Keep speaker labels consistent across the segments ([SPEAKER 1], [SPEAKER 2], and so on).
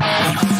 [SPEAKER 1] Thank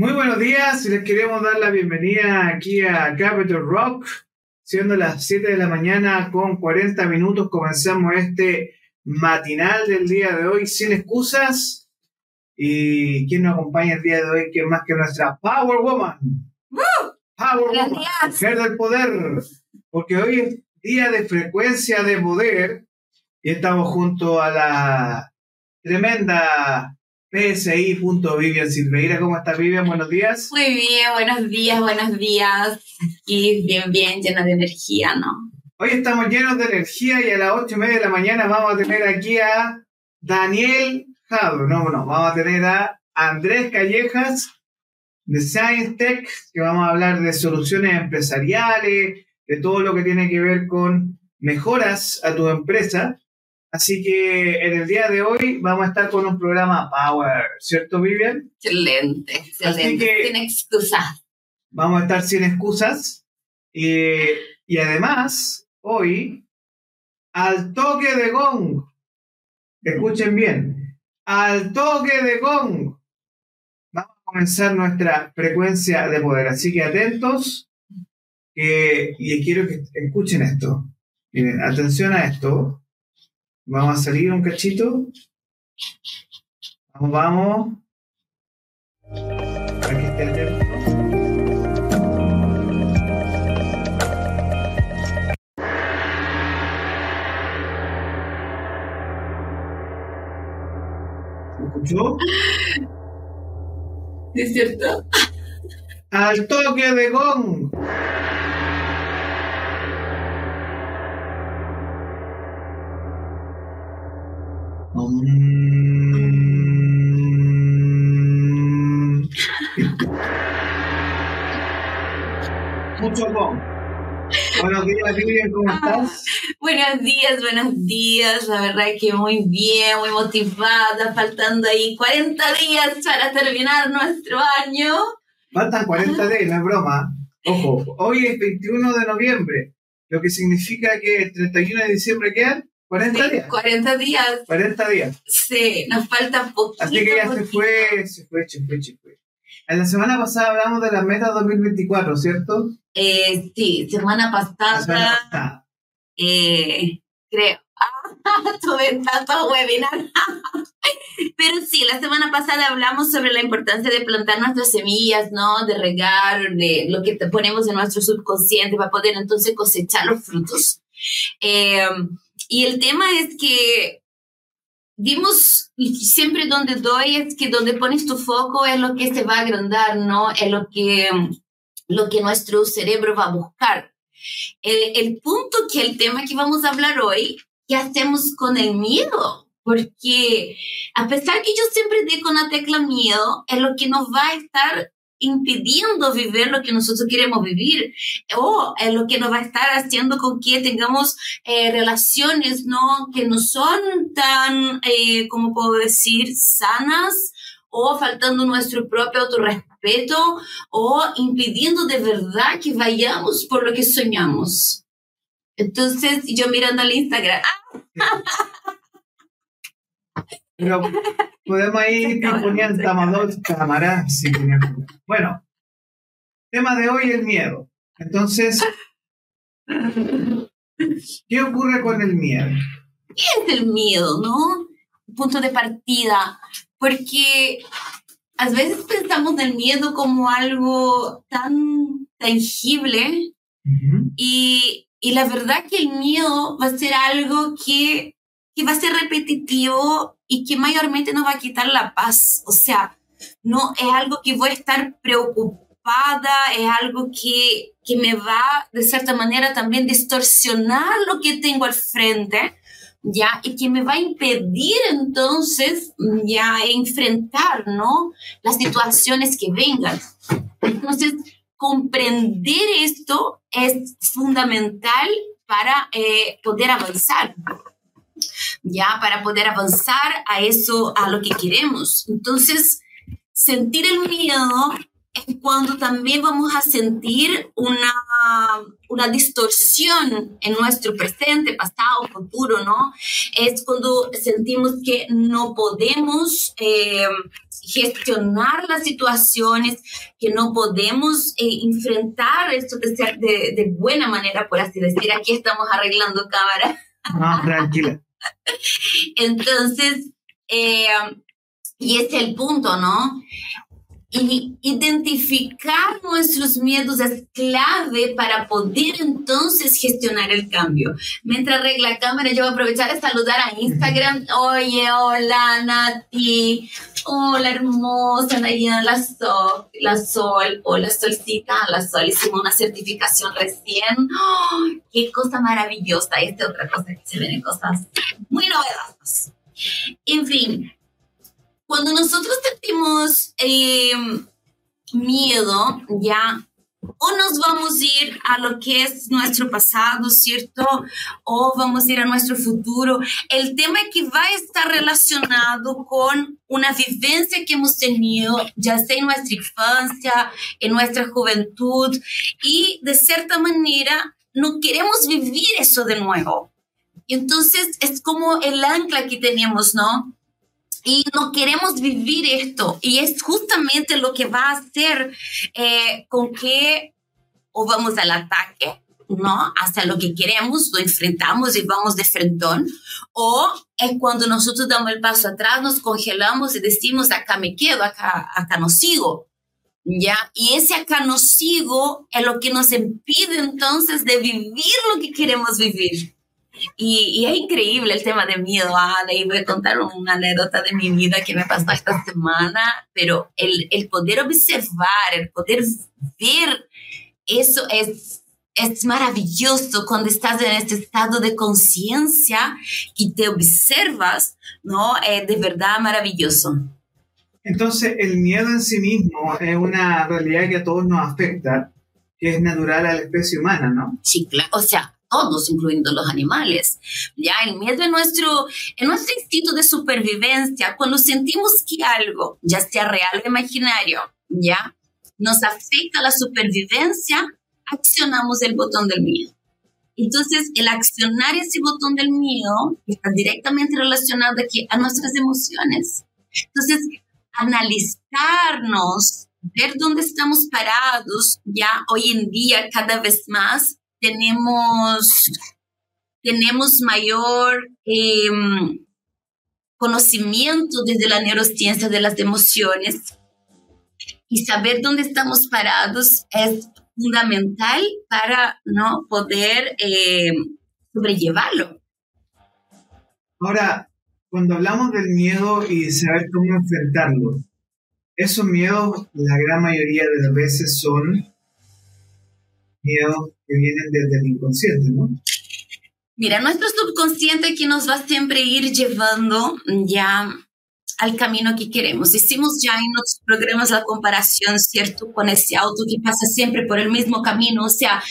[SPEAKER 1] Muy buenos días, les queremos dar la bienvenida aquí a Capital Rock, siendo las 7 de la mañana con 40 minutos comenzamos este matinal del día de hoy sin excusas. ¿Y quién nos acompaña el día de hoy? ¿Quién más que nuestra Power Woman? Power Woman, mujer del poder, porque hoy es día de frecuencia de poder y estamos junto a la tremenda PSI.Vivian Silveira. ¿Cómo estás, Vivian? Buenos días.
[SPEAKER 2] Muy bien, buenos días, buenos días. Bien, bien, lleno de energía, ¿no?
[SPEAKER 1] Hoy estamos llenos de energía y a las ocho y media de la mañana vamos a tener aquí a Daniel Jadro. No, no, vamos a tener a Andrés Callejas de Science Tech, que vamos a hablar de soluciones empresariales, de todo lo que tiene que ver con mejoras a tu empresa. Así que en el día de hoy vamos a estar con un programa Power, ¿cierto, Vivian?
[SPEAKER 2] Excelente, excelente. sin excusas.
[SPEAKER 1] Vamos a estar sin excusas. y además, hoy, al toque de gong, escuchen bien, al toque de gong, vamos a comenzar nuestra frecuencia de poder. Así que atentos, y quiero que escuchen esto. Miren, atención a esto. Vamos a salir un cachito. Vamos, vamos. Aquí está el teléfono. ¿Me escuchó?
[SPEAKER 2] es cierto.
[SPEAKER 1] al toque de gong. Mucho gong. Buenos días, Vivian, ¿cómo estás?
[SPEAKER 2] Buenos días, buenos días. La verdad es que muy bien, muy motivada. Faltando ahí 40 días para terminar nuestro año.
[SPEAKER 1] Faltan 40 días, no es broma. Ojo, hoy es 21 de noviembre, lo que significa que el 31 de diciembre quedan 40 días.
[SPEAKER 2] 40 días.
[SPEAKER 1] 40 días.
[SPEAKER 2] Sí, nos falta poquito.
[SPEAKER 1] Así que ya se fue, se fue, se fue, se fue. En la semana pasada hablamos de la meta 2024, ¿cierto?
[SPEAKER 2] Eh, sí, semana pasada.
[SPEAKER 1] Semana pasada.
[SPEAKER 2] Eh, creo. tuve tanto webinar. Pero sí, la semana pasada hablamos sobre la importancia de plantar nuestras semillas, ¿no? De regar, de lo que ponemos en nuestro subconsciente para poder entonces cosechar los frutos. Eh, y el tema es que dimos, siempre donde doy es que donde pones tu foco es lo que se va a agrandar, ¿no? Es lo que, lo que nuestro cerebro va a buscar. El, el punto que el tema que vamos a hablar hoy, ¿qué hacemos con el miedo? Porque a pesar que yo siempre digo una tecla miedo, es lo que nos va a estar impidiendo vivir lo que nosotros queremos vivir. O es lo que nos va a estar haciendo con que tengamos eh, relaciones no que no son tan eh, como puedo decir sanas o faltando nuestro propio autorrespeto o impidiendo de verdad que vayamos por lo que soñamos. Entonces yo mirando al Instagram
[SPEAKER 1] Pero podemos ir poniendo tamador cámara. Sí, bueno, tema de hoy el miedo. Entonces, ¿qué ocurre con el miedo?
[SPEAKER 2] ¿Qué es el miedo, no? Punto de partida. Porque a veces pensamos del miedo como algo tan tangible y, y la verdad que el miedo va a ser algo que, que va a ser repetitivo y que mayormente nos va a quitar la paz. O sea, no es algo que voy a estar preocupada, es algo que, que me va de cierta manera también distorsionar lo que tengo al frente. ¿ya? Y que me va a impedir entonces ya enfrentar, ¿no? Las situaciones que vengan. Entonces, comprender esto es fundamental para eh, poder avanzar ya para poder avanzar a eso, a lo que queremos. Entonces, sentir el miedo es cuando también vamos a sentir una, una distorsión en nuestro presente, pasado, futuro, ¿no? Es cuando sentimos que no podemos eh, gestionar las situaciones, que no podemos eh, enfrentar esto de, de, de, buena manera, por así decir. Aquí estamos arreglando cámara.
[SPEAKER 1] No, tranquila.
[SPEAKER 2] Entonces, eh, y es el punto, ¿no? Y identificar nuestros miedos es clave para poder entonces gestionar el cambio. Mientras arregla la cámara, yo voy a aprovechar de saludar a Instagram. Oye, hola Nati, hola hermosa Nayana, la Sol, la Sol, hola Solcita, la Sol, hicimos una certificación recién. ¡Qué cosa maravillosa! Esta es otra cosa que se ven cosas muy novedosas. En fin, cuando nosotros sentimos eh, miedo, ya, o nos vamos a ir a lo que es nuestro pasado, ¿cierto? O vamos a ir a nuestro futuro. El tema es que va a estar relacionado con una vivencia que hemos tenido, ya sea en nuestra infancia, en nuestra juventud, y de cierta manera no queremos vivir eso de nuevo. Entonces es como el ancla que tenemos, ¿no? Y no queremos vivir esto. Y es justamente lo que va a hacer eh, con que o vamos al ataque, ¿no? Hacia lo que queremos, lo enfrentamos y vamos de frentón, o es cuando nosotros damos el paso atrás, nos congelamos y decimos, acá me quedo, acá, acá no sigo. ¿Ya? Y ese acá no sigo es lo que nos impide entonces de vivir lo que queremos vivir. Y, es increíble el tema de miedo, Ale, y voy a contar una anécdota de mi vida que me pasó esta semana, pero el, el poder observar, el poder ver, eso es, es maravilloso cuando estás en este estado de conciencia y te observas, ¿no? Es de verdad maravilloso.
[SPEAKER 1] Entonces, el miedo en sí mismo es una realidad que a todos nos afecta, que es natural a la especie humana, ¿no?
[SPEAKER 2] Sí, claro. O sea, todos, incluyendo los animales. Ya el miedo es nuestro, en nuestro instinto de supervivencia. Cuando sentimos que algo, ya sea real o imaginario, ya nos afecta la supervivencia, accionamos el botón del miedo. Entonces, el accionar ese botón del miedo está directamente relacionado aquí a nuestras emociones. Entonces, analizarnos, ver dónde estamos parados, ya hoy en día cada vez más tenemos, tenemos mayor em, conocimiento desde la neurociencia de las emociones y saber dónde estamos parados es fundamental para no poder em, sobrellevarlo.
[SPEAKER 1] Ahora, cuando hablamos del miedo y saber cómo enfrentarlo, esos miedos la gran mayoría de las veces son miedos que vienen desde el inconsciente, ¿no?
[SPEAKER 2] Mira, nuestro subconsciente que nos va siempre a ir llevando ya al camino que queremos. Hicimos ya en otros programas la comparación, ¿cierto? Con ese auto que pasa siempre por el mismo camino. O sea,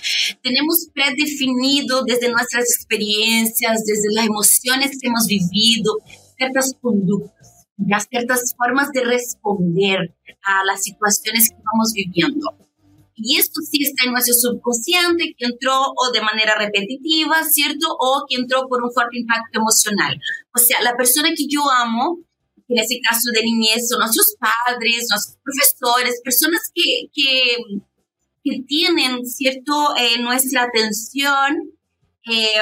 [SPEAKER 2] tenemos predefinido desde nuestras experiencias, desde las emociones que hemos vivido, ciertas conductas, ya ciertas formas de responder a las situaciones que vamos viviendo. Y esto sí está en nuestro subconsciente, que entró o de manera repetitiva, ¿cierto? O que entró por un fuerte impacto emocional. O sea, la persona que yo amo, en ese caso de niñez, son nuestros padres, nuestros profesores, personas que, que, que tienen, ¿cierto?, eh, nuestra atención. Eh,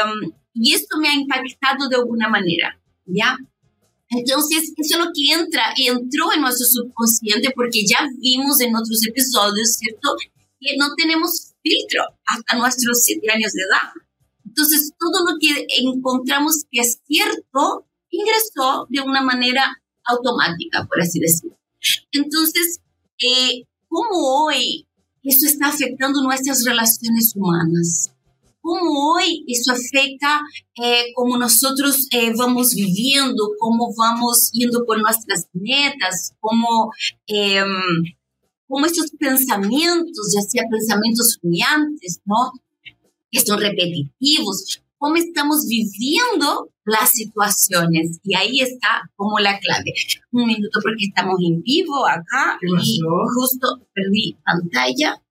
[SPEAKER 2] y esto me ha impactado de alguna manera, ¿ya? Entonces, eso es lo que entra, entró en nuestro subconsciente porque ya vimos en otros episodios, ¿cierto? Que no tenemos filtro hasta nuestros siete años de edad. Entonces, todo lo que encontramos que es cierto ingresó de una manera automática, por así decirlo. Entonces, eh, ¿cómo hoy esto está afectando nuestras relaciones humanas? ¿Cómo hoy eso afecta eh, cómo nosotros eh, vamos viviendo, cómo vamos yendo por nuestras metas, cómo eh, como estos pensamientos, ya sea pensamientos rumiantes, ¿no? Que son repetitivos, cómo estamos viviendo las situaciones. Y ahí está como la clave. Un minuto porque estamos en vivo acá y justo perdí pantalla.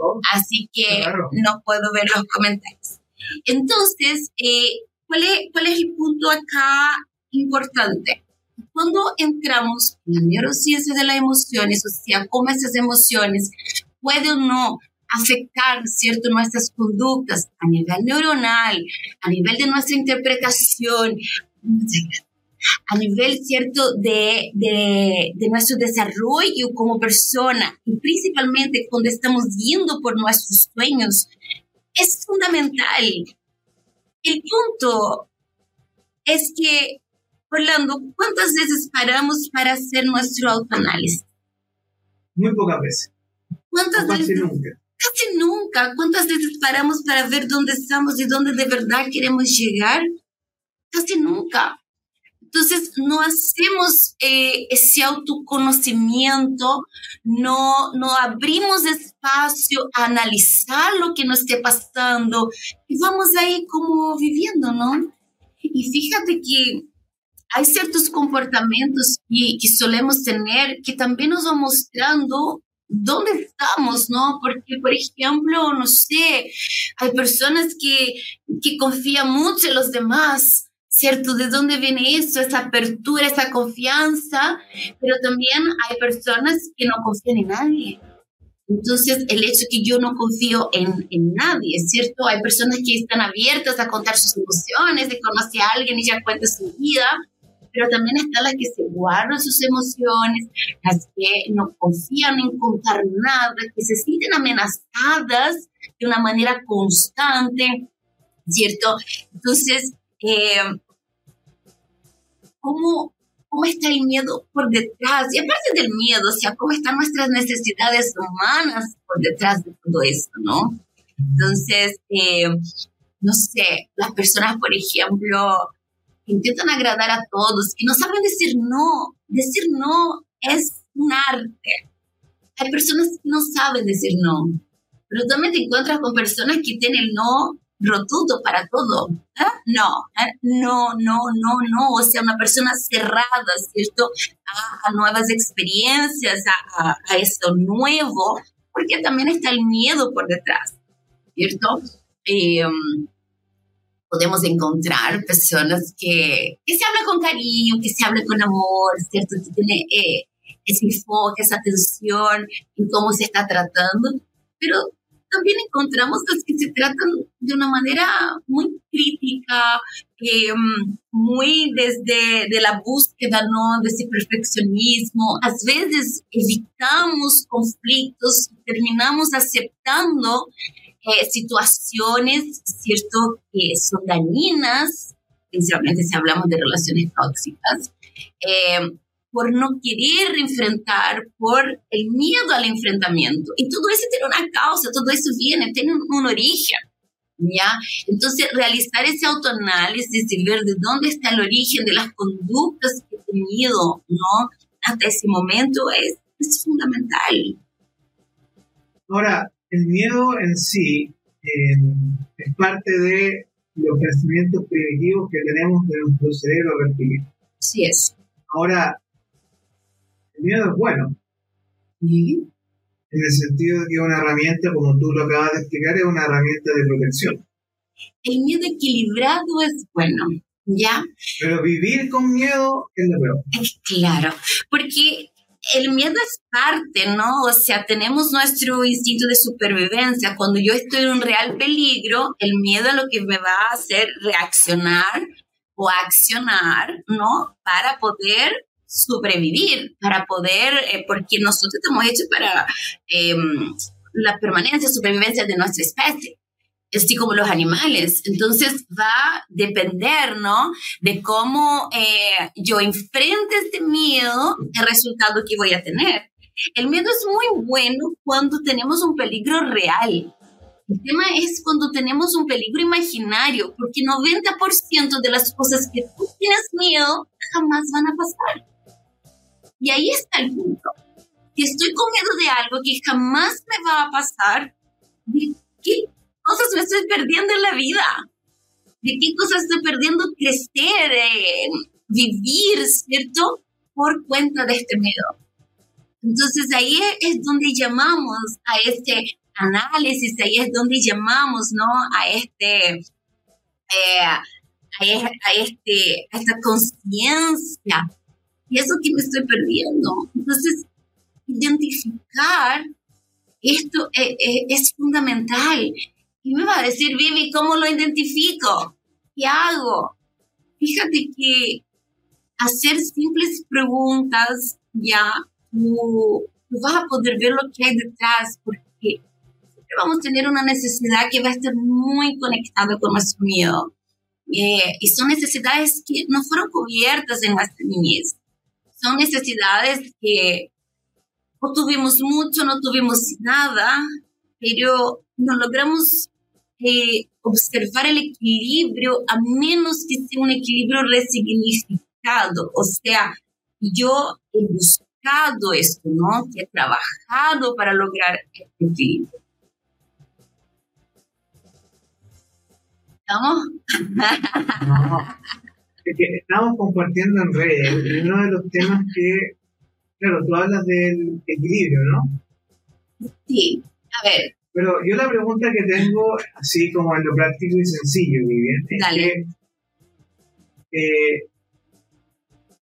[SPEAKER 2] Oh. Así que no puedo ver los comentarios. Entonces, eh, ¿cuál, es, ¿cuál es el punto acá importante? Cuando entramos en la neurociencia de las emociones, o sea, cómo esas emociones pueden o no afectar, ¿cierto?, nuestras conductas a nivel neuronal, a nivel de nuestra interpretación, a nivel, ¿cierto?, de, de, de, nuestro desarrollo como persona y principalmente cuando estamos yendo por nuestros sueños, es fundamental. El punto es que Orlando, ¿cuántas veces paramos para hacer nuestro autoanálisis?
[SPEAKER 1] Muy pocas veces.
[SPEAKER 2] ¿Cuántas
[SPEAKER 1] casi
[SPEAKER 2] veces?
[SPEAKER 1] nunca.
[SPEAKER 2] Casi nunca. ¿Cuántas veces paramos para ver dónde estamos y dónde de verdad queremos llegar? Casi nunca. Entonces, no hacemos eh, ese autoconocimiento, no, no abrimos espacio a analizar lo que nos esté pasando y vamos ahí como viviendo, ¿no? Y fíjate que hay ciertos comportamientos que, que, solemos tener que también nos van mostrando dónde estamos, ¿no? Porque, por ejemplo, no sé, hay personas que, que confían mucho en los demás, ¿cierto? ¿De dónde viene eso? Esa apertura, esa confianza, pero también hay personas que no confían en nadie. Entonces, el hecho que yo no confío en, en nadie, ¿cierto? Hay personas que están abiertas a contar sus emociones, de conocer a alguien y ya cuenta su vida, pero también están las que se guardan sus emociones, las que no confían en contar nada, que se sienten amenazadas de una manera constante, ¿cierto? Entonces, eh, ¿cómo, ¿cómo está el miedo por detrás? Y aparte del miedo, o sea, ¿cómo están nuestras necesidades humanas por detrás de todo esto, no? Entonces, eh, no sé, las personas, por ejemplo, intentan agradar a todos y no saben decir no. Decir no es un arte. Hay personas que no saben decir no, pero también te encuentras con personas que tienen el no rotundo para todo. ¿eh? No, ¿eh? no, no, no, no. O sea, una persona cerrada, ¿cierto? A, nuevas experiencias, a, a, esto nuevo, porque también está el miedo por detrás, ¿cierto? Em, podemos encontrar personas que, que, se hablan con cariño, que se hablan con amor, ¿cierto? Que tiene eh, ese enfoque, esa atención en cómo se está tratando, pero también encontramos las que se tratan de una manera muy crítica, eh, muy desde de la búsqueda ¿no? de ese perfeccionismo. A veces evitamos conflictos, terminamos aceptando eh, situaciones, ¿cierto?, que son dañinas, principalmente si hablamos de relaciones tóxicas. Eh, por no querer enfrentar, por el miedo al enfrentamiento. Y todo eso tiene una causa, todo eso viene, tiene un, origen. ¿Ya? Entonces, realizar ese autoanálisis y ver de dónde está el origen de las conductas que he tenido, ¿no? Hasta ese momento es, es fundamental.
[SPEAKER 1] Ahora, el miedo en sí es parte de los pensamientos primitivos que tenemos de nuestro cerebro reptiliano.
[SPEAKER 2] Sí es.
[SPEAKER 1] Ahora, el miedo es bueno. En el sentido de que es una herramienta, como tú lo acabas de explicar, es una herramienta de protección.
[SPEAKER 2] El miedo equilibrado es bueno, ¿ya?
[SPEAKER 1] Pero vivir con miedo es lo peor.
[SPEAKER 2] Claro, porque el miedo es parte, ¿no? O sea, tenemos nuestro instinto de supervivencia. Cuando yo estoy en un real peligro, el miedo es lo que me va a hacer reaccionar o accionar, ¿no? Para poder sobrevivir, para poder, eh, porque nosotros estamos hechos para em, la permanencia, supervivencia de nuestra especie, así como los animales. Entonces va a depender, ¿no? De cómo eh, yo enfrente este miedo, el resultado que voy a tener. El miedo es muy bueno cuando tenemos un peligro real. El tema es cuando tenemos un peligro imaginario, porque 90% de las cosas que tú tienes miedo jamás van a pasar. Y ahí está el punto. Si estoy con miedo de algo que jamás me va a pasar, ¿de qué cosas me estoy perdiendo en la vida? ¿De qué cosas estoy perdiendo crecer, eh, vivir, ¿cierto? Por cuenta de este miedo. Entonces ahí es donde llamamos a este análisis, ahí es donde llamamos, ¿no? A este, eh, a, este, a esta conciencia y eso que me estoy perdiendo. Entonces, identificar esto es, es, fundamental. Y me va a decir, Vivi, ¿cómo lo identifico? ¿Qué hago? Fíjate que hacer simples preguntas ya tú, vas a poder ver lo que hay detrás porque siempre vamos a tener una necesidad que va a estar muy conectada con nuestro miedo. Eh, y son necesidades que no fueron cubiertas en nuestra niñez son necesidades que no tuvimos mucho, no tuvimos nada, pero no logramos eh, observar el equilibrio a menos que sea un equilibrio resignificado. O sea, yo he buscado esto, ¿no? he trabajado para lograr este equilibrio. ¿Estamos?
[SPEAKER 1] estamos compartiendo en redes, uno de los temas que, claro, tú hablas del equilibrio, ¿no?
[SPEAKER 2] Sí, a ver.
[SPEAKER 1] Pero yo la pregunta que tengo, así como en lo práctico y sencillo, Vivian, es que eh,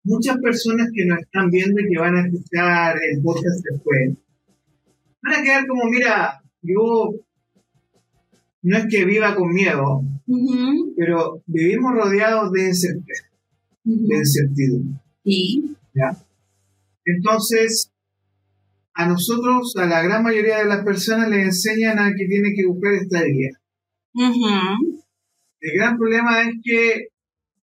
[SPEAKER 1] muchas personas que nos están viendo y que van a escuchar el podcast después, van a quedar como, mira, yo no es que viva con miedo, pero vivimos rodeados de incertidumbre. De incertidumbre.
[SPEAKER 2] Sí.
[SPEAKER 1] ¿Ya? Entonces, a nosotros, a la gran mayoría de las personas, les enseñan a que tiene que buscar estabilidad. el gran problema es que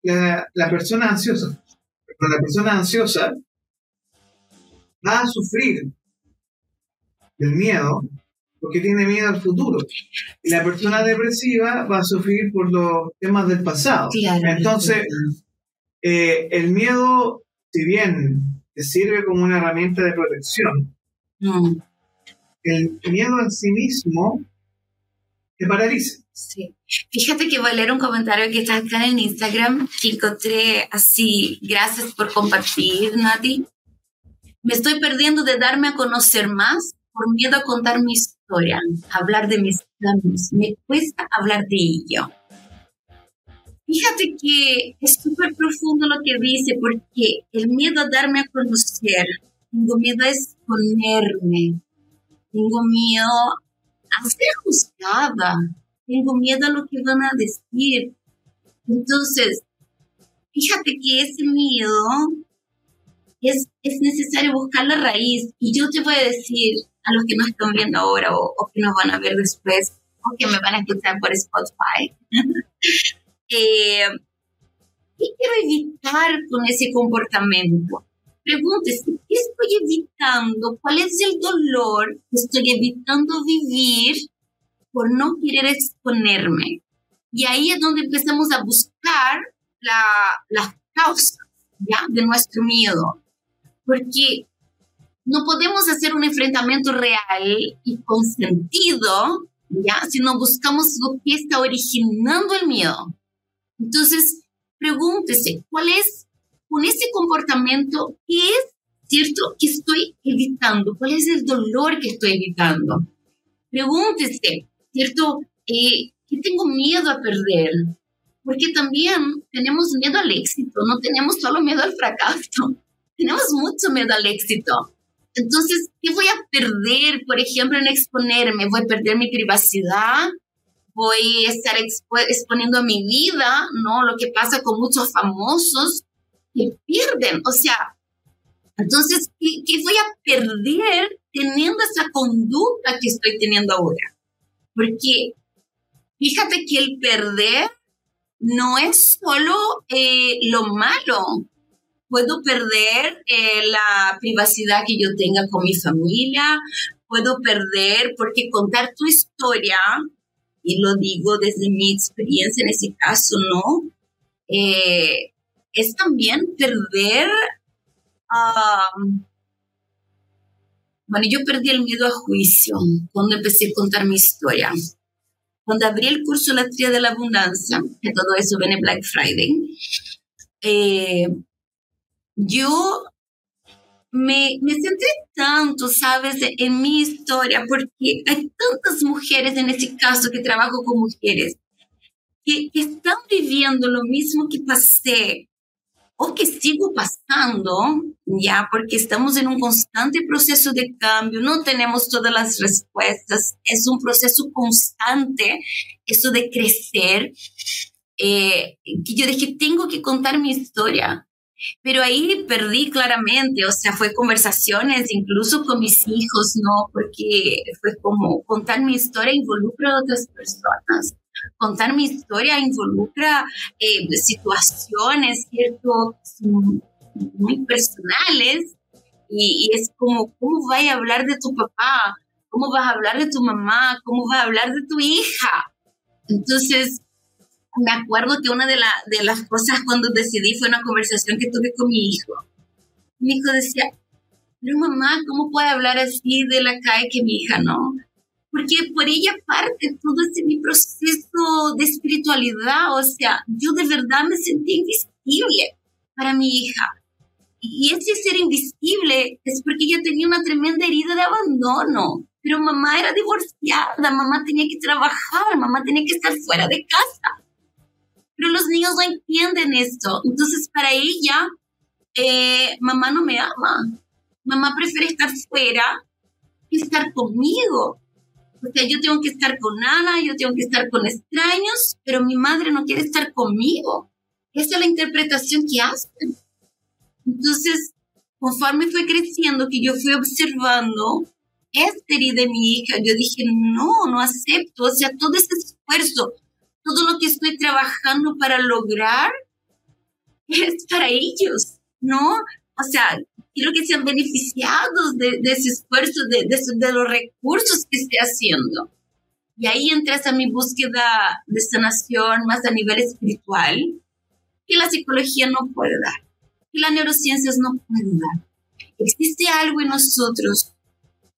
[SPEAKER 1] la, la persona ansiosa, la persona ansiosa va a sufrir del miedo porque tiene miedo al futuro. Y la persona depresiva va a sufrir por los temas del pasado. Entonces, eh, el miedo, si bien te sirve como una herramienta de protección, mm. el miedo en sí mismo te paraliza.
[SPEAKER 2] Sí. Fíjate que voy a leer un comentario que está acá en Instagram que encontré así. Gracias por compartir, Nati. Me estoy perdiendo de darme a conocer más por miedo a contar mi historia, hablar de mis planes. Me cuesta hablar de ello. Fíjate que es súper profundo lo que dice, porque el miedo a darme a conocer, tengo miedo a exponerme, tengo miedo a ser juzgada, tengo miedo a lo que van a decir. Entonces, fíjate que ese miedo es, es necesario buscar la raíz. Y yo te voy a decir a los que nos están viendo ahora o, que nos van a ver después o que me van a escuchar por Spotify. eh, ¿Qué quiero evitar con ese comportamiento? Pregúntese, ¿qué estoy evitando? ¿Cuál es el dolor que estoy evitando vivir por no querer exponerme? Y ahí es donde empezamos a buscar la, las causas ¿ya? de nuestro miedo porque no podemos hacer un enfrentamiento real y con sentido, ¿ya? Si no buscamos lo que está originando el miedo. Entonces, pregúntese, ¿cuál es, con ese comportamiento, qué es, cierto, que estoy evitando? ¿Cuál es el dolor que estoy evitando? Pregúntese, cierto, eh, ¿qué tengo miedo a perder? Porque también tenemos miedo al éxito, no tenemos solo miedo al fracaso tenemos mucho miedo al éxito. Entonces, ¿qué voy a perder, por ejemplo, en exponerme? ¿Voy a perder mi privacidad? ¿Voy a estar exponiendo mi vida? ¿No? Lo que pasa con muchos famosos que pierden. O sea, entonces, ¿qué, ¿qué, voy a perder teniendo esa conducta que estoy teniendo ahora? Porque fíjate que el perder no es solo eh, lo malo, puedo perder eh, la privacidad que yo tenga con mi familia, puedo perder, porque contar tu historia, y lo digo desde mi experiencia en ese caso, ¿no? Eh, es también perder, bueno, yo perdí el miedo a juicio cuando empecé a contar mi historia. Cuando abrí el curso La Tría de la Abundancia, que todo eso viene Black Friday, eh, yo me, me centré tanto, ¿sabes?, en mi historia, porque hay tantas mujeres en ese caso que trabajo con mujeres que, están viviendo lo mismo que pasé o que sigo pasando, ya, porque estamos en un constante proceso de cambio, no tenemos todas las respuestas, es un proceso constante, eso de crecer, eh, que yo dije, tengo que contar mi historia, pero ahí perdí claramente, o sea, fue conversaciones incluso con mis hijos, ¿no? Porque fue como contar mi historia involucra a otras personas. Contar mi historia involucra eh, situaciones, ¿cierto? Muy personales. Y, es como, ¿cómo vas a hablar de tu papá? ¿Cómo vas a hablar de tu mamá? ¿Cómo vas a hablar de tu hija? Entonces, me acuerdo que una de, de las cosas cuando decidí fue una conversación que tuve con mi hijo. Mi hijo decía, pero mamá, ¿cómo puede hablar así de la calle que mi hija no? Porque por ella parte todo ese mi proceso de espiritualidad, o sea, yo de verdad me sentí invisible para mi hija. Y ese ser invisible es porque ella tenía una tremenda herida de abandono. Pero mamá era divorciada, mamá tenía que trabajar, mamá tenía que estar fuera de casa. Pero los niños no entienden esto. Entonces, para ella, eh, mamá no me ama. Mamá prefiere estar fuera que estar conmigo. O sea, yo tengo que estar con Ana, yo tengo que estar con extraños, pero mi madre no quiere estar conmigo. Esa es la interpretación que hacen. Entonces, conforme fue creciendo, que yo fui observando esta herida de mi hija, yo dije, no, no acepto, o sea, todo ese esfuerzo, todo lo que estoy trabajando para lograr es para ellos, ¿no? O sea, quiero que sean beneficiados de, ese esfuerzo, de, de, los recursos que esté haciendo. Y ahí entras a mi búsqueda de sanación más a nivel espiritual, que la psicología no puede dar, que las neurociencias no pueden dar. Existe algo en nosotros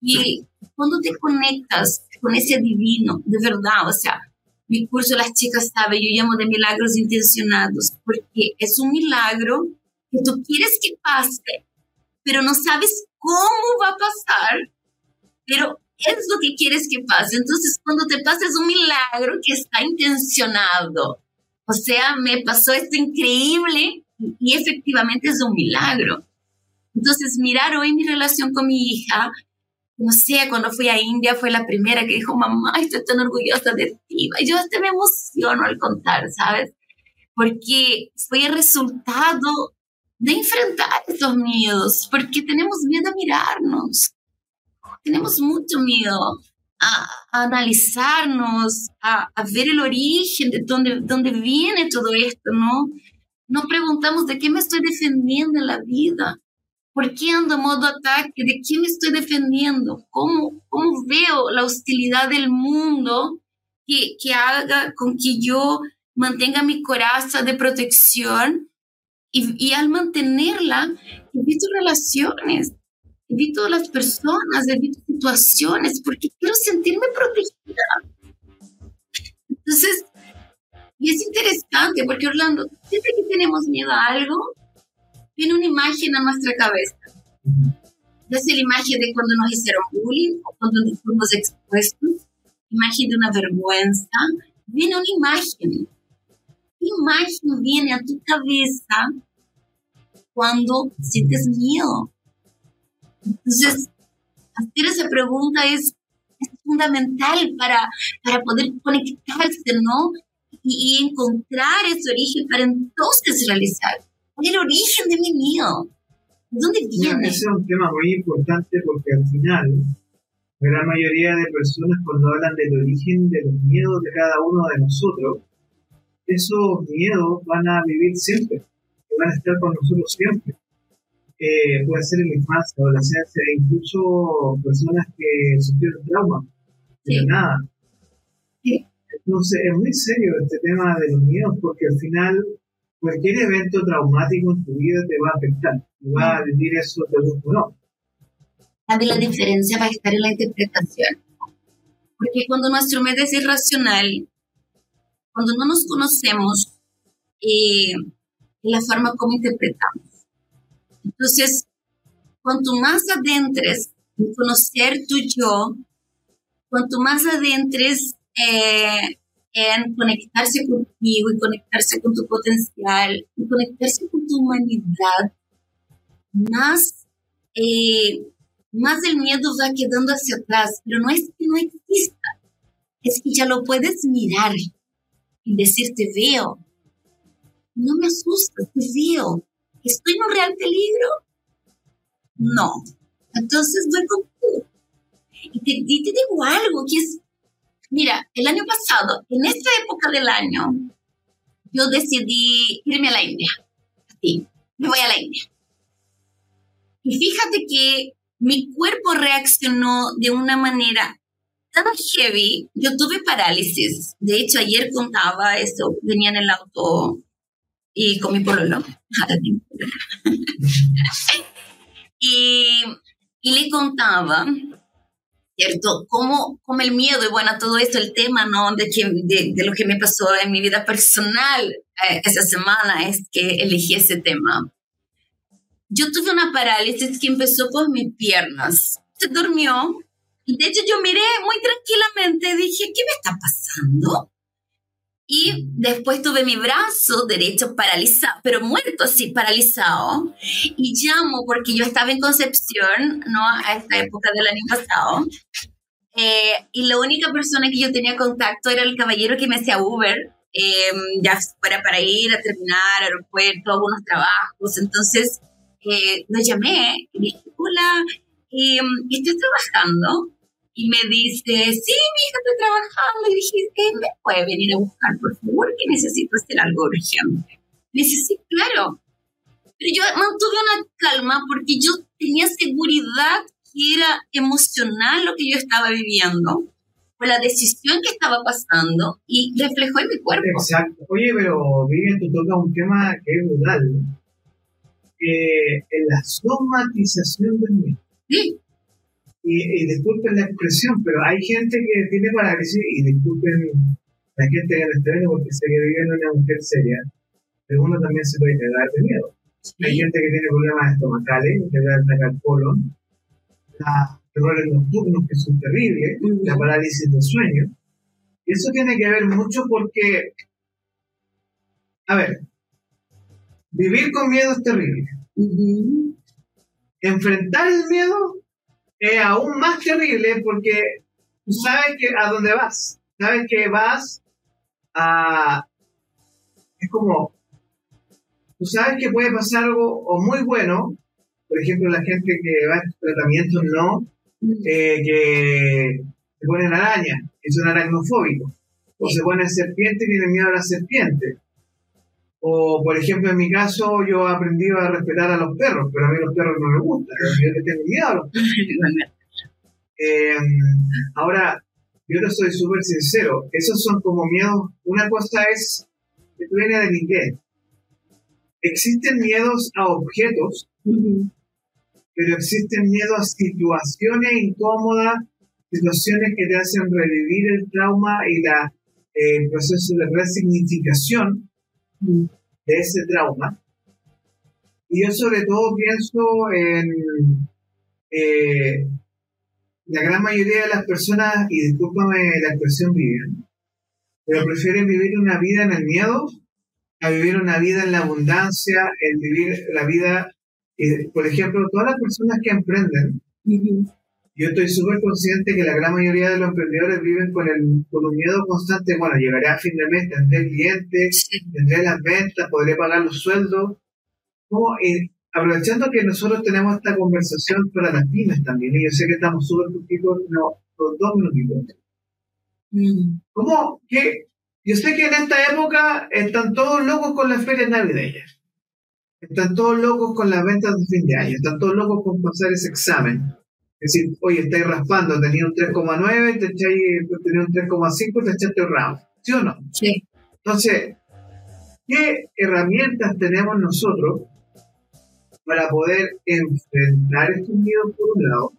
[SPEAKER 2] y cuando te conectas con ese divino, de verdad, o sea, mi curso las chicas saben, yo llamo de milagros intencionados, porque es un milagro que tú quieres que pase, pero no sabes cómo va a pasar, pero es lo que quieres que pase. Entonces, cuando te pasa es un milagro que está intencionado. O sea, me pasó esto increíble y efectivamente es un milagro. Entonces, mirar hoy mi relación con mi hija, no sé, cuando fui a India fue la primera que dijo, mamá, estoy tan orgullosa de ti. Y yo hasta me emociono al contar, ¿sabes? Porque fue el resultado de enfrentar estos miedos, porque tenemos miedo a mirarnos, tenemos mucho miedo a, analizarnos, a, ver el origen de dónde, dónde viene todo esto, ¿no? No preguntamos de qué me estoy defendiendo en la vida, por qué ando en modo ataque, de qué me estoy defendiendo, cómo, cómo veo la hostilidad del mundo que, que haga con que yo mantenga mi coraza de protección y, al mantenerla, evito relaciones, evito las personas, evito situaciones, porque quiero sentirme protegida. Entonces, y es interesante, porque Orlando, siempre que tenemos miedo a algo, viene una imagen a nuestra cabeza. Ya sea la imagen de cuando nos hicieron bullying o cuando fuimos expuestos, imagen de una vergüenza, viene una imagen imagen viene a tu cabeza cuando sientes miedo? Entonces, hacer esa pregunta es, fundamental para, para poder conectarse, ¿no? Y, encontrar ese origen para entonces realizar. ¿Cuál es el origen de mi miedo? ¿De dónde viene?
[SPEAKER 1] ese es un tema muy importante porque al final la gran mayoría de personas cuando hablan del origen de los miedos de cada uno de nosotros, esos miedos van a vivir siempre, van a estar con nosotros siempre. Eh, puede ser en la infancia, adolescencia, incluso personas que sufrieron trauma, de nada. Entonces, es muy serio este tema de los miedos, porque al final cualquier evento traumático en tu vida te va a afectar, y va a vivir eso de gusto o no.
[SPEAKER 2] La diferencia va a estar en la interpretación. Porque cuando nuestro medio es irracional, cuando no nos conocemos, eh, la forma como interpretamos. Entonces, cuanto más adentres en conocer tu yo, cuanto más adentres eh, en conectarse contigo y conectarse con tu potencial y conectarse con tu humanidad, más, eh, más el miedo va quedando hacia atrás, pero no es que no exista, es que ya lo puedes mirar y decir, te veo. No me asustas, te veo. ¿Estoy en un real peligro? No. Entonces voy contigo. Y te, y te digo algo que es, mira, el año pasado, en esta época del año, yo decidí irme a la India. Así, me voy a la India. Y fíjate que mi cuerpo reaccionó de una manera tan heavy. Yo tuve parálisis. De hecho, ayer contaba esto. Venía en el auto y con mi pololo. y, y le contaba, ¿cierto? Cómo, cómo el miedo, y bueno, todo esto, el tema, ¿no? De, que, de, de lo que me pasó en mi vida personal eh, esa semana es que elegí ese tema. Yo tuve una parálisis que empezó por mis piernas. Se durmió de hecho, yo miré muy tranquilamente, dije, ¿qué me está pasando? Y después tuve mi brazo derecho paralizado, pero muerto así, paralizado. Y llamo porque yo estaba en Concepción, ¿no? A esta época del año pasado. Eh, y la única persona que yo tenía contacto era el caballero que me hacía Uber, eh, ya fuera para ir a terminar aeropuerto, algunos trabajos. Entonces, eh, lo llamé y dije, hola, estoy trabajando y me dice, sí, mi hija está trabajando. Y dije, ¿me puede venir a buscar, por favor? Que necesito hacer algo urgente. Me dice, sí, claro. Pero yo mantuve una calma porque yo tenía seguridad que era emocional lo que yo estaba viviendo, por la decisión que estaba pasando y reflejó en mi cuerpo.
[SPEAKER 1] Exacto. Oye, pero Vivian, tú tocas un tema que es brutal. Eh, la somatización del miedo.
[SPEAKER 2] Sí
[SPEAKER 1] y, disculpen la expresión, pero hay gente que tiene parálisis, y disculpen la gente que estreno porque sé que vive en una mujer seria, pero uno también se puede quedar de miedo. Hay gente que tiene problemas estomacales, que da atacar colon, errores nocturnos que son terribles, la parálisis del sueño. Y eso tiene que ver mucho porque, a ver, vivir con miedo es terrible. Enfrentar el miedo es aún más terrible porque tú sabes que a dónde vas, sabes que vas a... Es como, tú sabes que puede pasar algo o muy bueno, por ejemplo, la gente que va a tratamientos no, eh, que se ponen araña, que son aracnofóbicos, o se ponen serpiente y tienen miedo a la serpiente. O, por ejemplo, en mi caso, yo he aprendido a respetar a los perros, pero a mí los perros no me gustan. Yo le tengo miedo a los perros. Eh, ahora, yo te soy súper sincero. Esos son como miedos. Una cosa es que viene del inglés. Existen miedos a objetos, pero existen miedos a situaciones incómodas, situaciones que te hacen revivir el trauma y la, eh, el proceso de resignificación de ese trauma. Y yo sobre todo pienso en eh, la gran mayoría de las personas, y discúlpame la expresión viven, pero prefieren vivir una vida en el miedo a vivir una vida en la abundancia, el vivir la vida, eh, por ejemplo, todas las personas que emprenden, yo estoy súper consciente que la gran mayoría de los emprendedores viven con, el, con un miedo constante, bueno, llegaré a fin de mes, tendré clientes, tendré las ventas, podré pagar los sueldos. ¿Cómo, eh, aprovechando que nosotros tenemos esta conversación para las pymes también, y yo sé que estamos súper poquitos, no, por dos minutitos. Mm. ¿Cómo que yo sé que en esta época están todos locos con las ferias navideñas. Están todos locos con las ventas de fin de año. Están todos locos con pasar ese examen. Es decir, oye, estáis raspando, tenía un 3,9, te tenía un 3,5 te echaste un ¿Sí o no?
[SPEAKER 2] Sí.
[SPEAKER 1] Entonces, ¿qué herramientas tenemos nosotros para poder enfrentar estos miedos por un lado?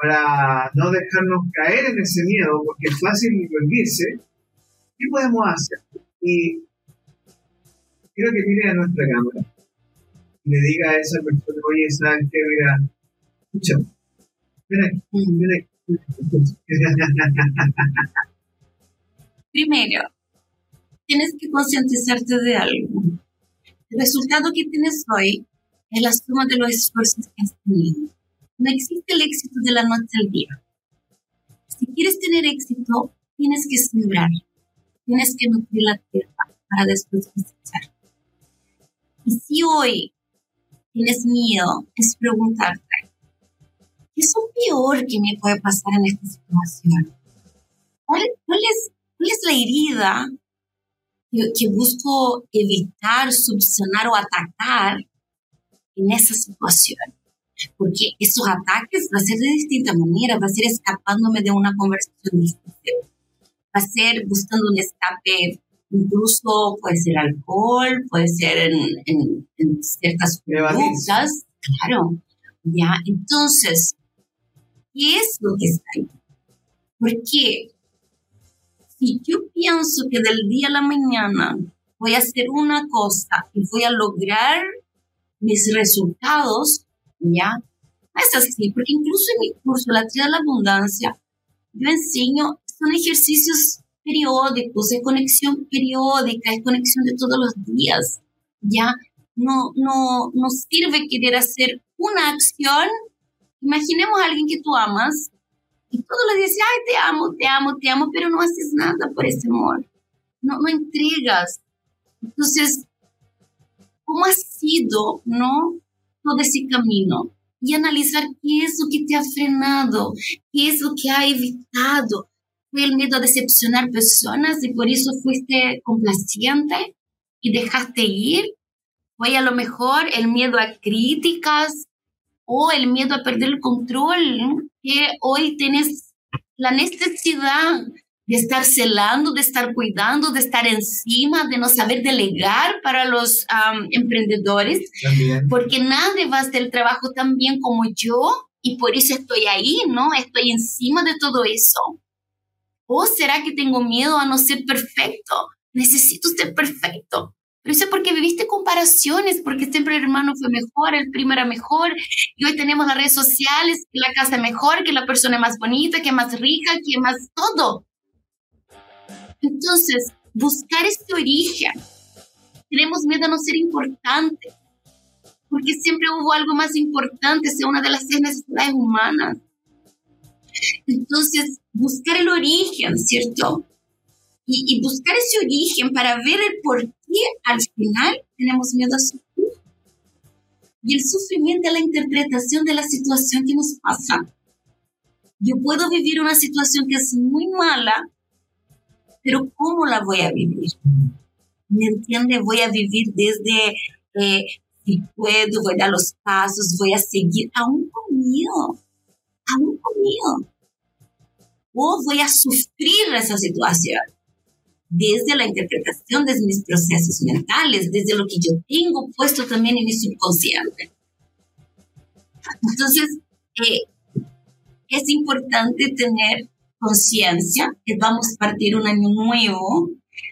[SPEAKER 1] Para no dejarnos caer en ese miedo, porque es fácil rendirse. ¿Qué podemos hacer? Y quiero que mire a nuestra cámara y le diga a esa persona, oye, ¿sabes qué? Mira, escúchame
[SPEAKER 2] Primero, tienes que concientizarte de algo. El resultado que tienes hoy es la suma de los esfuerzos que has tenido. No existe el éxito de la noche al día. Si quieres tener éxito, tienes que sembrar, tienes que nutrir la tierra para después cosechar. Y si hoy tienes miedo, es preguntarte, ¿qué es lo peor que me puede pasar en esta situación? ¿Cuál, es, la herida que, busco evitar, subsanar o atacar en esa situación? Porque esos ataques va a ser de distinta manera, va a ser escapándome de una conversación difícil, va a ser buscando un escape incluso puede ser alcohol, puede ser en, en ciertas conductas, claro, ya, entonces ¿Qué es lo que está ahí? Porque si yo pienso que del día a la mañana voy a hacer una cosa y voy a lograr mis resultados, ya, no es así, porque incluso en mi curso, la tría de la abundancia, yo enseño, son ejercicios periódicos, es conexión periódica, es conexión de todos los días, ya, no, no, no sirve querer hacer una acción Imaginemos a alguien que tú amas y todo le dice, ay, te amo, te amo, te amo, pero no haces nada por ese amor. No, no entregas. Entonces, ¿cómo ha sido, no? Todo ese camino. y analizar qué es lo que te ha frenado, qué es lo que ha evitado. ¿Fue el miedo a decepcionar personas y por eso fuiste complaciente y dejaste ir? ¿Fue a lo mejor el miedo a críticas o el miedo a perder el control que hoy tienes la necesidad de estar celando, de estar cuidando, de estar encima, de no saber delegar para los emprendedores, porque nadie va a hacer el trabajo tan bien como yo y por eso estoy ahí, ¿no? Estoy encima de todo eso. ¿O será que tengo miedo a no ser perfecto? Necesito ser perfecto. Pero eso es porque viviste comparaciones, porque siempre el hermano fue mejor, el primo era mejor, y hoy tenemos las redes sociales, que la casa es mejor, que la persona es más bonita, que es más rica, que es más todo. Entonces, buscar este origen. Tenemos miedo a no ser importante, porque siempre hubo algo más importante, sea una de las seis necesidades humanas. Entonces, buscar el origen, ¿cierto? Y, y, buscar ese origen para ver el por qué al final tenemos miedo a sufrir. Y el sufrimiento es la interpretación de la que nos pasa. Yo puedo vivir una situación que es muy mala pero ¿cómo la voy a vivir? ¿Me entiende? Voy a vivir desde, eh, si puedo, voy a dar los pasos, voy a seguir aún conmigo, aún conmigo. O voy a sufrir esa situación desde la interpretación de mis procesos mentales, desde lo que yo tengo puesto también en mi subconsciente. Entonces, eh, es importante tener conciencia que vamos a partir un año nuevo.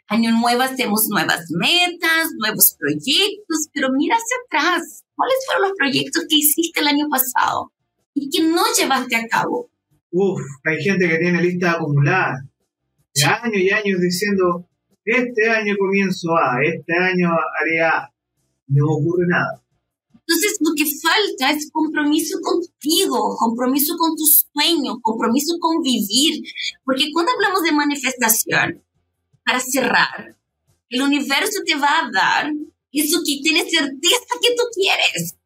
[SPEAKER 2] Año nuevo hacemos nuevas metas, nuevos proyectos, pero mira hacia atrás. ¿Cuáles fueron los proyectos que hiciste el año pasado y que no llevaste a cabo?
[SPEAKER 1] Uf, hay gente que tiene lista acumulada años y años diciendo, este año comienzo A, este año haré A. No ocurre nada.
[SPEAKER 2] Entonces, lo que falta es compromiso contigo, compromiso con tus sueños, compromiso con vivir. Porque cuando hablamos de manifestación, para cerrar, el universo te va a dar eso que tienes certeza que tú quieres,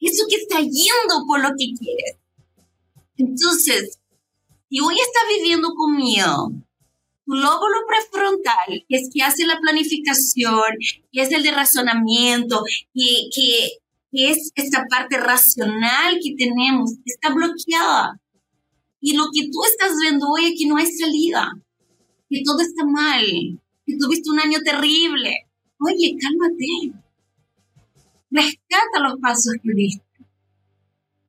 [SPEAKER 2] eso que está yendo por lo que quieres. Entonces, si hoy estás viviendo con miedo, tu lóbulo prefrontal, que es que hace la planificación, que es el de razonamiento, que, que que es esta parte racional que tenemos, está bloqueada. Y lo que tú estás viendo hoy aquí no hay salida, que todo está mal, que tuviste un año terrible. Oye, cálmate. Rescata los pasos que diste.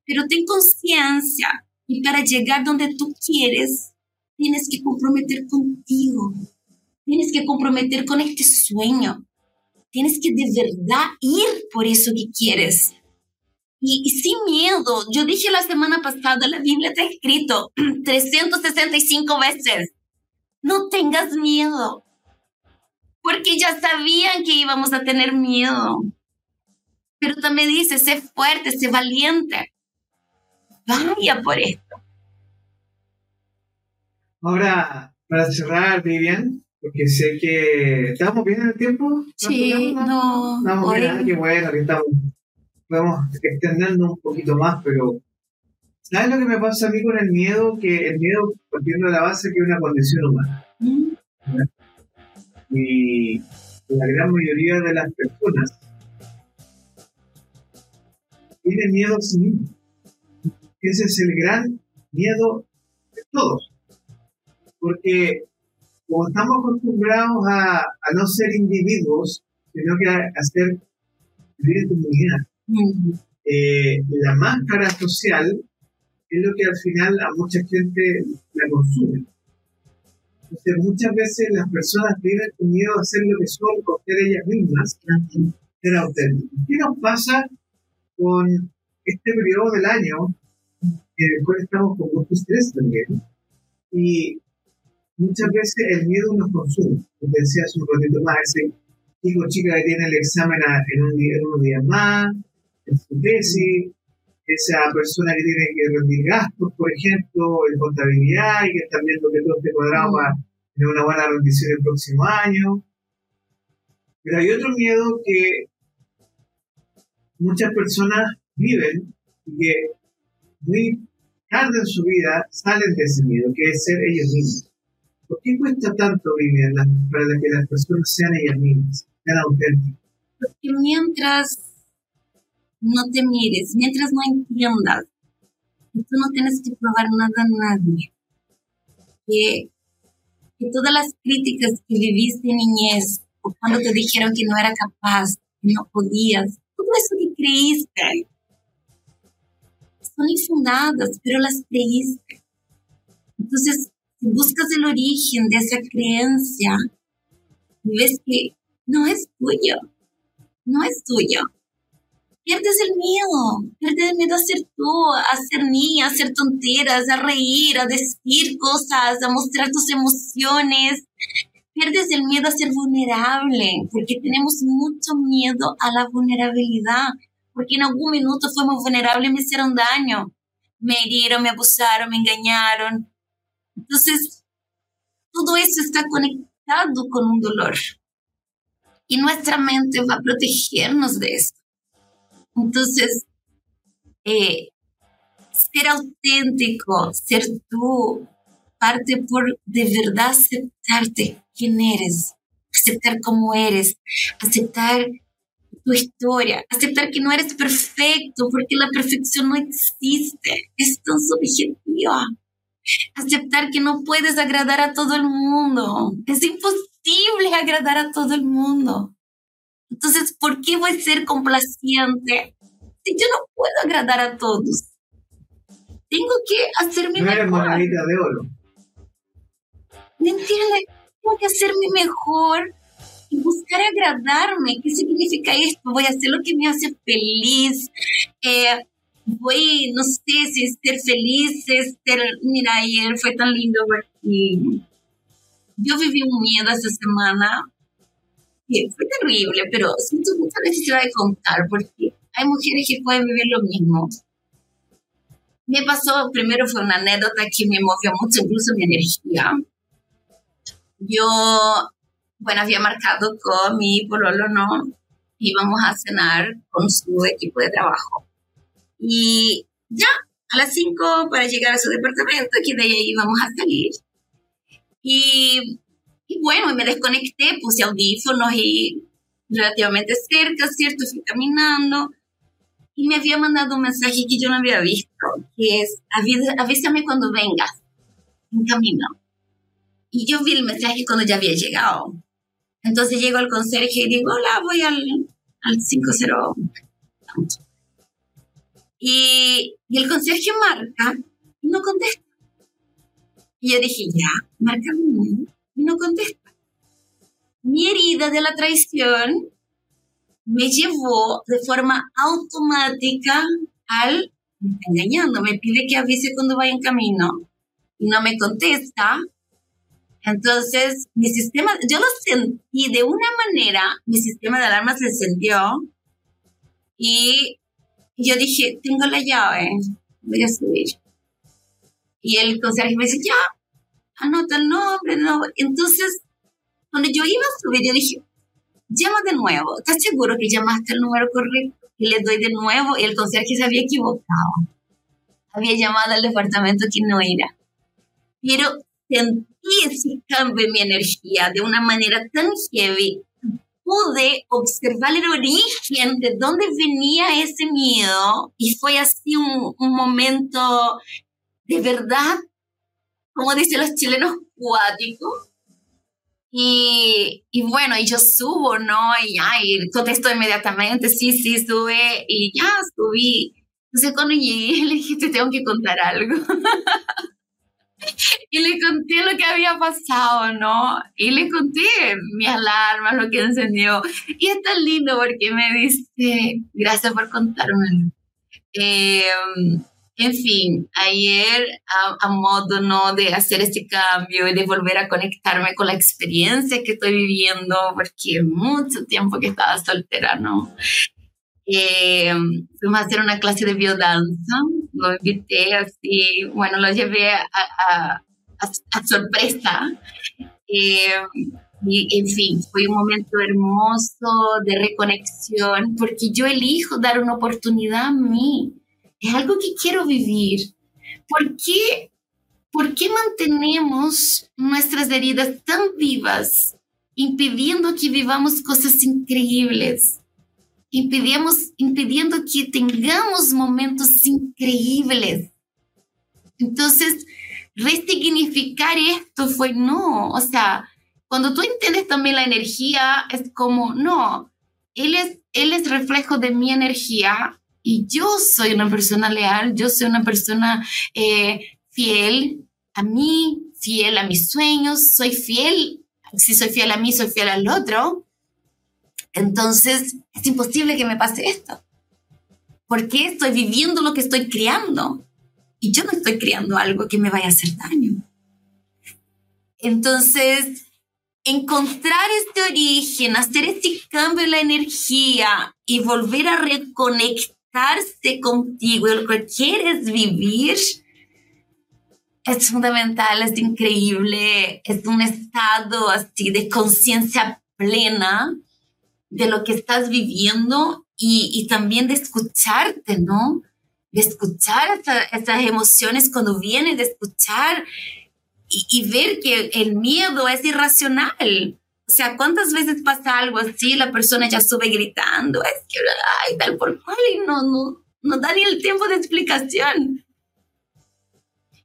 [SPEAKER 2] Pero ten conciencia y para llegar donde tú quieres, tienes que comprometer contigo. Tienes que comprometer con este sueño. Tienes que de verdad ir por eso que quieres. Y, sin miedo. Yo dije la semana pasada, la Biblia está escrito 365 veces. No tengas miedo. Porque ya sabían que íbamos a tener miedo. Pero también dice, sé fuerte, sé valiente. Vaya por esto.
[SPEAKER 1] Ahora, para cerrar, Vivian, porque sé que estamos bien en el tiempo.
[SPEAKER 2] Sí, no.
[SPEAKER 1] Estamos bien, ah, qué bueno, que estamos, podemos extendernos un poquito más, pero ¿sabes lo que me pasa a mí con el miedo? Que el miedo, partiendo de la base, que es una condición humana. Mm. Y la gran mayoría de las personas tienen miedo a sí. Ese es el gran miedo de todos. Porque como estamos acostumbrados a, a no ser individuos, sino que a, ser vivir en comunidad, eh, la máscara social es lo que al final a mucha gente la consume. Entonces, muchas veces las personas viven con miedo a hacer lo que son, con ser ellas mismas, ser auténticas. ¿Qué nos pasa con este periodo del año, que después estamos con mucho estrés también? Y muchas veces el miedo nos consume. Como decía hace un ratito más, ese chico chica que tiene el examen en, un día, en unos días más, en su tesis, esa persona que tiene que rendir gastos, por ejemplo, en contabilidad y que está viendo que todo esté cuadrado para tener una buena rendición el próximo año. Pero hay otro miedo que muchas personas viven y que muy tarde en su vida salen de ese miedo, que es ser ellos mismos. ¿Por qué cuesta tanto, Vivian, para que las personas sean ellas mismas, sean auténticas?
[SPEAKER 2] Porque mientras no te mires, mientras no entiendas tú no tienes que probar nada a nadie, que, que todas las críticas que viviste en niñez, o cuando te dijeron que no era capaz, que no podías, todo eso que creíste, son infundadas, pero las creíste. Entonces, si buscas el origen de esa creencia, ves que no es tuyo, no es tuyo. Pierdes el miedo, pierdes el miedo a ser tú, a ser niña, a hacer tonteras, a reír, a decir cosas, a mostrar tus emociones. Pierdes el miedo a ser vulnerable, porque tenemos mucho miedo a la vulnerabilidad porque en algún minuto fuimos vulnerables y me hicieron daño. Me hirieron, me abusaron, me engañaron. Entonces, todo eso está conectado con un dolor. Y nuestra mente va a protegernos de eso. Entonces, eh, ser auténtico, ser tú, parte por de verdad aceptarte quién eres, aceptar cómo eres, aceptar tu historia, aceptar que no eres perfecto porque la perfección no existe, es tan subjetiva. Aceptar que no puedes agradar a todo el mundo, es imposible agradar a todo el mundo. Entonces, ¿por qué voy a ser complaciente si yo no puedo agradar a todos? Tengo que hacer mi mejor.
[SPEAKER 1] de oro.
[SPEAKER 2] ¿Me entiendes? Tengo que hacer mi mejor buscar agradarme. ¿Qué significa esto? Voy a hacer lo que me hace feliz. Eh, voy, no sé si ser feliz, ser, mira, ayer fue tan lindo porque yo viví un miedo esta semana. fue terrible, pero siento mucha necesidad de contar porque hay mujeres que pueden vivir lo mismo. Me pasó, primero fue una anécdota que me movió mucho, incluso mi energía. Yo bueno, había marcado con mi pololo, ¿no? Íbamos a cenar con su equipo de trabajo. Y ya, a las 5 para llegar a su departamento, que de ahí íbamos a salir. Y, y bueno, me desconecté, puse audífonos y relativamente cerca, ¿cierto? Fui caminando y me había mandado un mensaje que yo no había visto, que es, avísame cuando vengas, en camino. Y yo vi el mensaje cuando ya había llegado. Entonces llego al conserje y digo, hola, voy al, al 50. Y, y el conserje marca y no contesta. Y yo dije, ya, marca y no contesta. Mi herida de la traición me llevó de forma automática al, me está engañando, me pide que avise cuando vaya en camino y no me contesta, entonces, mi sistema, yo lo sentí de una manera, mi sistema de alarma se encendió y yo dije, tengo la llave, voy a subir. Y el conserje me dice, ya, anota el nombre, no. Entonces, cuando yo iba a subir, yo dije, llama de nuevo, ¿estás seguro que llamaste el número correcto? Y le doy de nuevo y el conserje se había equivocado. Había llamado al departamento que no era. Pero sentí ese cambio en mi energía de una manera tan heavy. Pude observar el origen de dónde venía ese miedo y fue así un, un momento de verdad, como dicen los chilenos, cuático. Y, y, bueno, y yo subo, ¿no? Y ya, y contesto inmediatamente, sí, sí, sube, y ya subí. Entonces cuando llegué le dije, te tengo que contar algo. y le conté lo que había pasado, ¿no? Y le conté mis alarmas, lo que encendió. Y es tan lindo porque me dice, gracias por contármelo. Em, en fin, ayer a, modo ¿no? de hacer este cambio y de volver a conectarme con la experiencia que estoy viviendo, porque mucho tiempo que estaba soltera, ¿no? Eh, fuimos a hacer una clase de biodanza, lo invité así, bueno, lo llevé a, a, a, sorpresa. Eh, y en fin, fue un momento hermoso de reconexión porque yo elijo dar una oportunidad a mí. es algo que quiero vivir. ¿Por qué, ¿Por qué mantenemos nuestras heridas tan vivas, impidiendo que vivamos cosas increíbles? Impedimos, impidiendo que tengamos momentos increíbles. Entonces, resignificar esto fue no, o sea, cuando tú entiendes también la energía, es como, no, él es, él es reflejo de mi energía y yo soy una persona leal, yo soy una persona eh, fiel a mí, fiel a mis sueños, soy fiel, si soy fiel a mí, soy fiel al otro. Entonces, es imposible que me pase esto. Porque estoy viviendo lo que estoy creando y yo no estoy creando algo que me vaya a hacer daño. Entonces, encontrar este origen, hacer este cambio en la energía y volver a reconectarse contigo y lo que quieres vivir, es fundamental, es increíble, es un estado así de conciencia plena de lo que estás viviendo y, y también de escucharte, ¿no? De escuchar estas emociones cuando vienen, de escuchar y, y, ver que el miedo es irracional. O sea, ¿cuántas veces pasa algo así? La persona ya sube gritando, es que, ay, tal por cual, y no, no, no da ni el tiempo de explicación.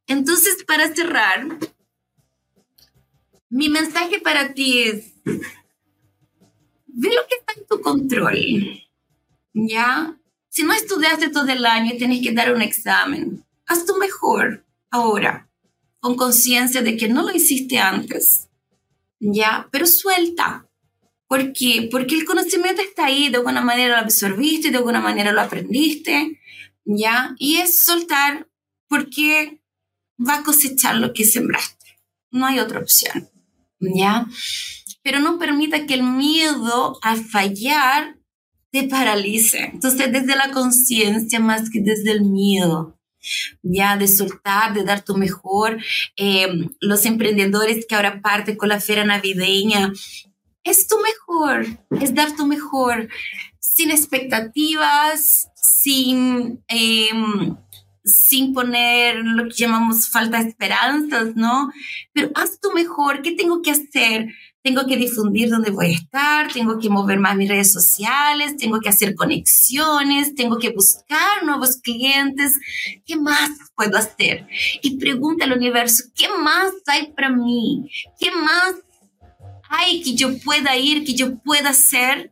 [SPEAKER 2] Entonces, para cerrar, mi mensaje para ti es, ve lo que está en tu control, ¿ya? Si no estudiaste todo el año y tienes que dar un examen, haz tu mejor ahora con conciencia de que no lo hiciste antes, ¿ya? Pero suelta. ¿Por qué? Porque el conocimiento está ahí, de alguna manera lo absorbiste, de alguna manera lo aprendiste, ¿ya? Y es soltar porque va a cosechar lo que sembraste. No hay otra opción, ¿ya? Pero no permita que el miedo a fallar te paralice. Entonces, desde la conciencia más que desde el miedo, ya de soltar, de dar tu mejor. Eh, los emprendedores que ahora parten con la feria navideña, es tu mejor, es dar tu mejor, sin expectativas, sin, em, sin poner lo que llamamos falta de esperanzas, ¿no? Pero haz tu mejor, ¿qué tengo que hacer? Tengo que difundir dónde voy a estar, tengo que mover más mis redes sociales, tengo que hacer conexiones, tengo que buscar nuevos clientes. ¿Qué más puedo hacer? Y pregunta al universo, ¿qué más hay para mí? ¿Qué más hay que yo pueda ir, que yo pueda hacer?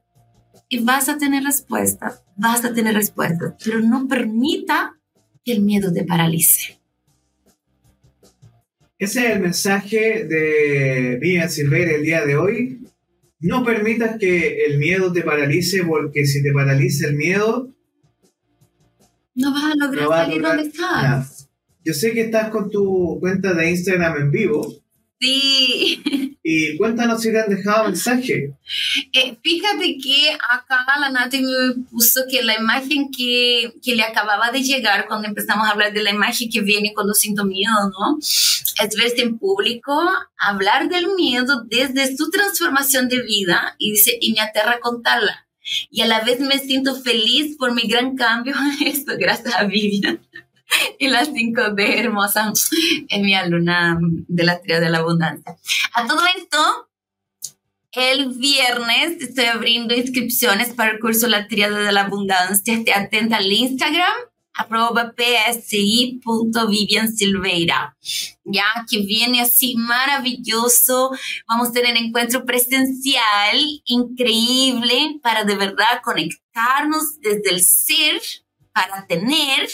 [SPEAKER 2] Y vas a tener respuestas, vas a tener respuestas, pero no permita que el miedo te paralice.
[SPEAKER 1] Ese es el mensaje de Vivian Silver el día de hoy. No permitas que el miedo te paralice, porque si te paraliza el miedo,
[SPEAKER 2] no vas a lograr salir donde estás.
[SPEAKER 1] Yo sé que estás con tu cuenta de Instagram en vivo.
[SPEAKER 2] Sí.
[SPEAKER 1] Y cuéntanos si te han dejado mensaje.
[SPEAKER 2] Eh, fíjate que acá la Nati me puso que la imagen que, que, le acababa de llegar cuando empezamos a hablar de la imagen que viene cuando siento miedo, ¿no? Es verse en público, hablar del miedo desde su transformación de vida y dice, y me aterra contarla. Y a la vez me siento feliz por mi gran cambio. Esto gracias a Vivian. y las 5D hermosa en mi alumna de la tría de la abundancia. A todo esto, el viernes estoy abriendo inscripciones para el curso La Triada de la Abundancia. Esté atenta al Instagram, arroba psi.viviansilveira, ya que viene así maravilloso. Vamos a tener encuentro presencial increíble para de verdad conectarnos desde el ser para tener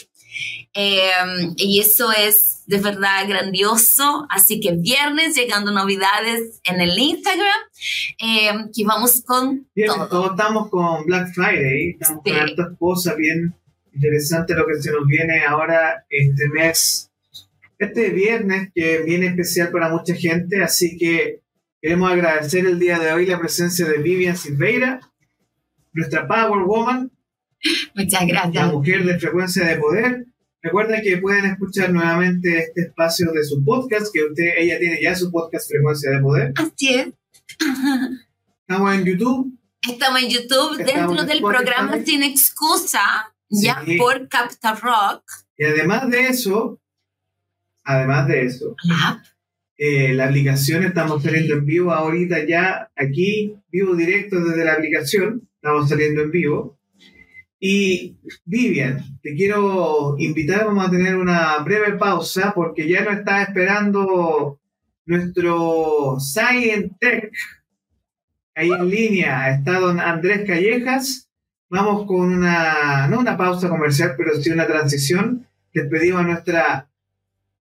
[SPEAKER 2] Em, y eso es de verdad grandioso. Así que viernes llegando novedades en el Instagram, eh, que vamos con
[SPEAKER 1] todo. estamos con Black Friday, estamos con hartas cosas bien interesante lo que se nos viene ahora este mes, este viernes que viene especial para mucha gente, así que queremos agradecer el día de hoy la presencia de Vivian Silveira, nuestra Power Woman,
[SPEAKER 2] Muchas gracias.
[SPEAKER 1] La mujer de frecuencia de poder. Recuerden que pueden escuchar nuevamente este espacio de su podcast, que usted, ella tiene ya su podcast Frecuencia de Poder.
[SPEAKER 2] Así es.
[SPEAKER 1] Estamos en YouTube.
[SPEAKER 2] Estamos en YouTube dentro del programa Sin Excusa. ya por Capital Rock.
[SPEAKER 1] Y además de eso, además de eso, eh, la aplicación estamos saliendo en vivo ahorita ya aquí, vivo directo desde la aplicación, estamos saliendo en vivo. Y Vivian, te quiero invitar, vamos a tener una breve pausa porque ya nos está esperando nuestro Science Tech. Ahí en línea está don Andrés Callejas. Vamos con una, no una pausa comercial, pero sí una transición. Despedimos a nuestra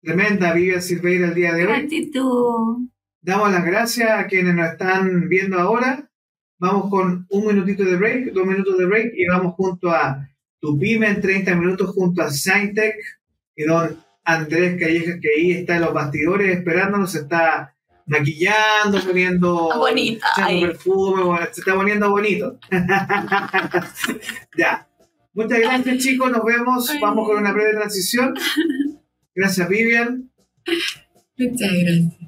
[SPEAKER 1] tremenda Vivian Silveira el día de hoy.
[SPEAKER 2] Gratitud.
[SPEAKER 1] Damos las gracias a quienes nos están viendo ahora Vamos con un minutito de break, dos minutos de break y vamos junto a Tu Pyme en 30 minutos junto a Scientech y don Andrés Callejas que ahí está en los bastidores esperándonos, se está maquillando, poniendo
[SPEAKER 2] bonita,
[SPEAKER 1] perfume, se está poniendo bonito. ya. Muchas gracias chicos, nos vemos. Vamos con una breve transición. Gracias Vivian.
[SPEAKER 2] Muchas gracias.